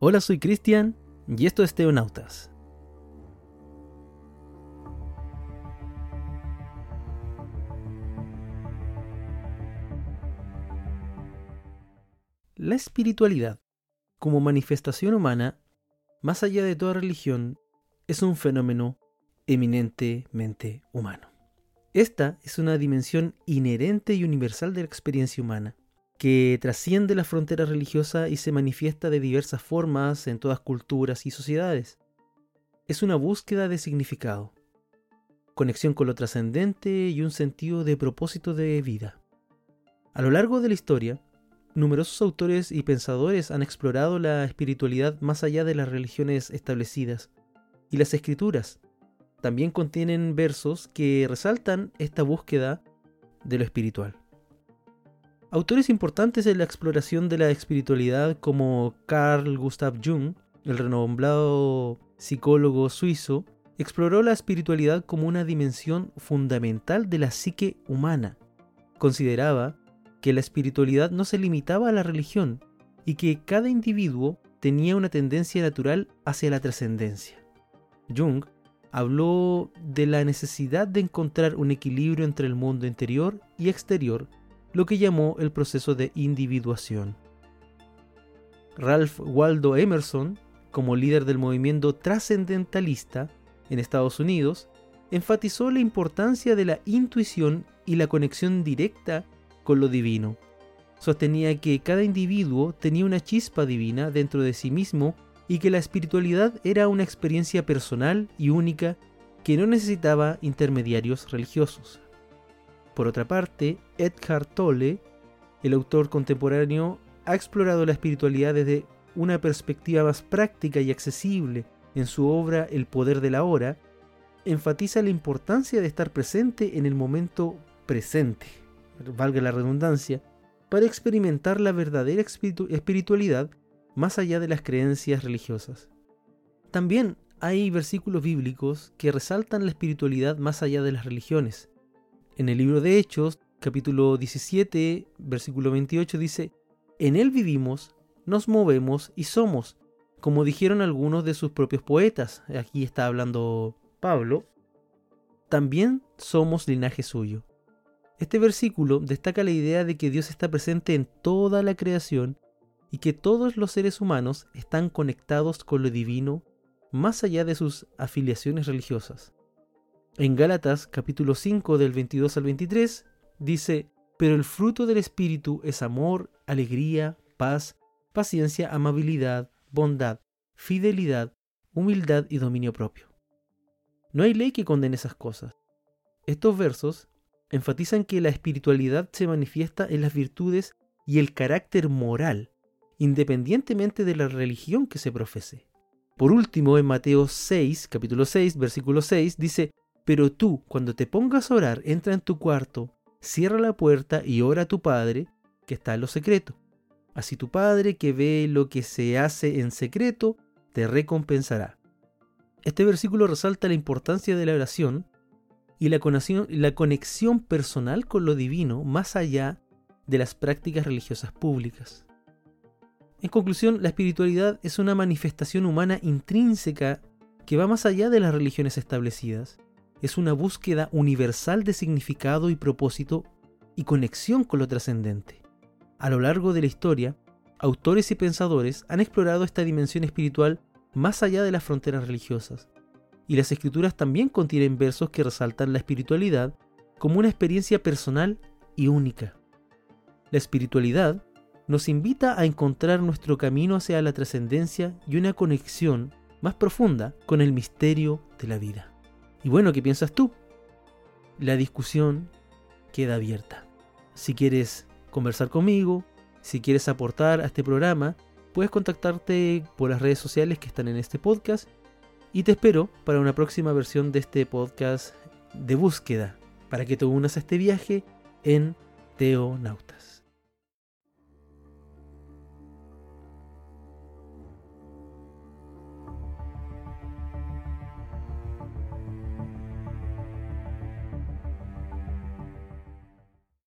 Hola, soy Cristian y esto es Teonautas. La espiritualidad, como manifestación humana, más allá de toda religión, es un fenómeno eminentemente humano. Esta es una dimensión inherente y universal de la experiencia humana, que trasciende la frontera religiosa y se manifiesta de diversas formas en todas culturas y sociedades. Es una búsqueda de significado, conexión con lo trascendente y un sentido de propósito de vida. A lo largo de la historia, numerosos autores y pensadores han explorado la espiritualidad más allá de las religiones establecidas, y las escrituras también contienen versos que resaltan esta búsqueda de lo espiritual. Autores importantes en la exploración de la espiritualidad como Carl Gustav Jung, el renombrado psicólogo suizo, exploró la espiritualidad como una dimensión fundamental de la psique humana. Consideraba que la espiritualidad no se limitaba a la religión y que cada individuo tenía una tendencia natural hacia la trascendencia. Jung habló de la necesidad de encontrar un equilibrio entre el mundo interior y exterior, lo que llamó el proceso de individuación. Ralph Waldo Emerson, como líder del movimiento trascendentalista en Estados Unidos, enfatizó la importancia de la intuición y la conexión directa con lo divino. Sostenía que cada individuo tenía una chispa divina dentro de sí mismo y que la espiritualidad era una experiencia personal y única que no necesitaba intermediarios religiosos. Por otra parte, Eckhart Tolle, el autor contemporáneo, ha explorado la espiritualidad desde una perspectiva más práctica y accesible en su obra El poder de la hora, enfatiza la importancia de estar presente en el momento presente, valga la redundancia, para experimentar la verdadera espiritualidad más allá de las creencias religiosas. También hay versículos bíblicos que resaltan la espiritualidad más allá de las religiones. En el libro de Hechos, capítulo 17, versículo 28 dice, En él vivimos, nos movemos y somos, como dijeron algunos de sus propios poetas. Aquí está hablando Pablo. También somos linaje suyo. Este versículo destaca la idea de que Dios está presente en toda la creación y que todos los seres humanos están conectados con lo divino más allá de sus afiliaciones religiosas. En Gálatas capítulo 5 del 22 al 23 dice, pero el fruto del Espíritu es amor, alegría, paz, paciencia, amabilidad, bondad, fidelidad, humildad y dominio propio. No hay ley que condene esas cosas. Estos versos enfatizan que la espiritualidad se manifiesta en las virtudes y el carácter moral independientemente de la religión que se profese. Por último, en Mateo 6, capítulo 6, versículo 6, dice, Pero tú, cuando te pongas a orar, entra en tu cuarto, cierra la puerta y ora a tu Padre, que está en lo secreto. Así tu Padre, que ve lo que se hace en secreto, te recompensará. Este versículo resalta la importancia de la oración y la conexión, la conexión personal con lo divino más allá de las prácticas religiosas públicas. En conclusión, la espiritualidad es una manifestación humana intrínseca que va más allá de las religiones establecidas. Es una búsqueda universal de significado y propósito y conexión con lo trascendente. A lo largo de la historia, autores y pensadores han explorado esta dimensión espiritual más allá de las fronteras religiosas. Y las escrituras también contienen versos que resaltan la espiritualidad como una experiencia personal y única. La espiritualidad nos invita a encontrar nuestro camino hacia la trascendencia y una conexión más profunda con el misterio de la vida. Y bueno, ¿qué piensas tú? La discusión queda abierta. Si quieres conversar conmigo, si quieres aportar a este programa, puedes contactarte por las redes sociales que están en este podcast y te espero para una próxima versión de este podcast de búsqueda para que te unas a este viaje en Teonauta.